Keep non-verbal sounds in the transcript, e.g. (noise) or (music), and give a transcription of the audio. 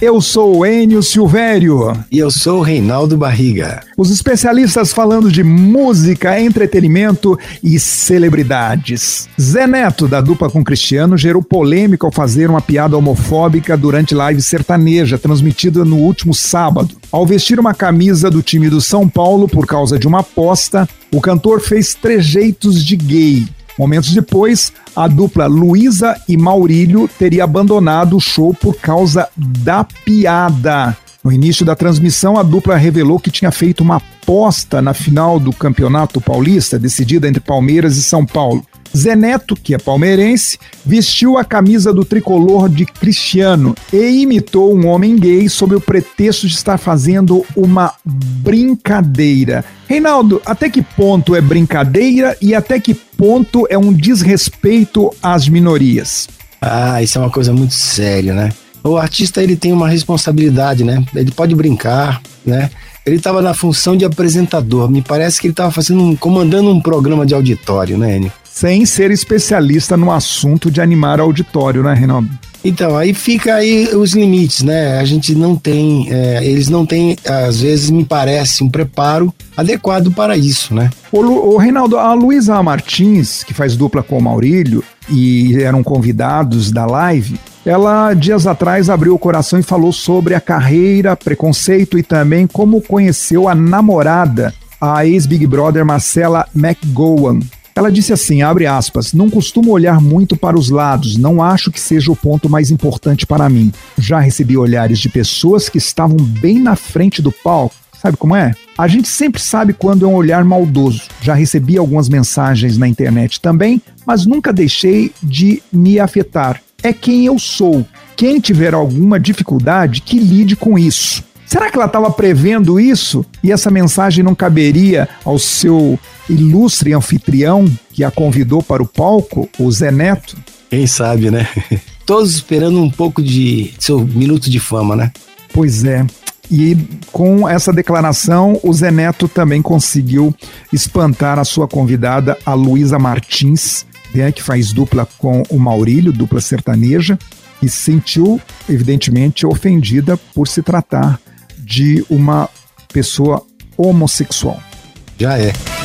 Eu sou o Enio Silvério. E eu sou o Reinaldo Barriga. Os especialistas falando de música, entretenimento e celebridades. Zé Neto, da dupla com Cristiano, gerou polêmica ao fazer uma piada homofóbica durante live sertaneja, transmitida no último sábado. Ao vestir uma camisa do time do São Paulo por causa de uma aposta, o cantor fez trejeitos de gay. Momentos depois, a dupla Luísa e Maurílio teria abandonado o show por causa da piada. No início da transmissão, a dupla revelou que tinha feito uma aposta na final do Campeonato Paulista, decidida entre Palmeiras e São Paulo. Zé Neto, que é palmeirense, vestiu a camisa do tricolor de Cristiano e imitou um homem gay sob o pretexto de estar fazendo uma brincadeira. Reinaldo, até que ponto é brincadeira e até que ponto é um desrespeito às minorias? Ah, isso é uma coisa muito séria, né? O artista ele tem uma responsabilidade, né? Ele pode brincar, né? Ele estava na função de apresentador. Me parece que ele estava fazendo um, comandando um programa de auditório, né, Enio? Sem ser especialista no assunto de animar auditório, né, Reinaldo? Então, aí fica aí os limites, né? A gente não tem, é, eles não têm, às vezes me parece, um preparo adequado para isso, né? O, o Reinaldo, a Luísa Martins, que faz dupla com o Maurílio e eram convidados da live, ela dias atrás abriu o coração e falou sobre a carreira, preconceito e também como conheceu a namorada, a ex-Big Brother Marcela McGowan. Ela disse assim, abre aspas, não costumo olhar muito para os lados, não acho que seja o ponto mais importante para mim. Já recebi olhares de pessoas que estavam bem na frente do palco. Sabe como é? A gente sempre sabe quando é um olhar maldoso. Já recebi algumas mensagens na internet também, mas nunca deixei de me afetar. É quem eu sou. Quem tiver alguma dificuldade, que lide com isso. Será que ela estava prevendo isso e essa mensagem não caberia ao seu ilustre anfitrião que a convidou para o palco, o Zé Neto? Quem sabe, né? (laughs) Todos esperando um pouco de seu minuto de fama, né? Pois é. E com essa declaração, o Zé Neto também conseguiu espantar a sua convidada, a Luísa Martins, né, que faz dupla com o Maurílio, dupla sertaneja, e se sentiu, evidentemente, ofendida por se tratar de uma pessoa homossexual. Já é.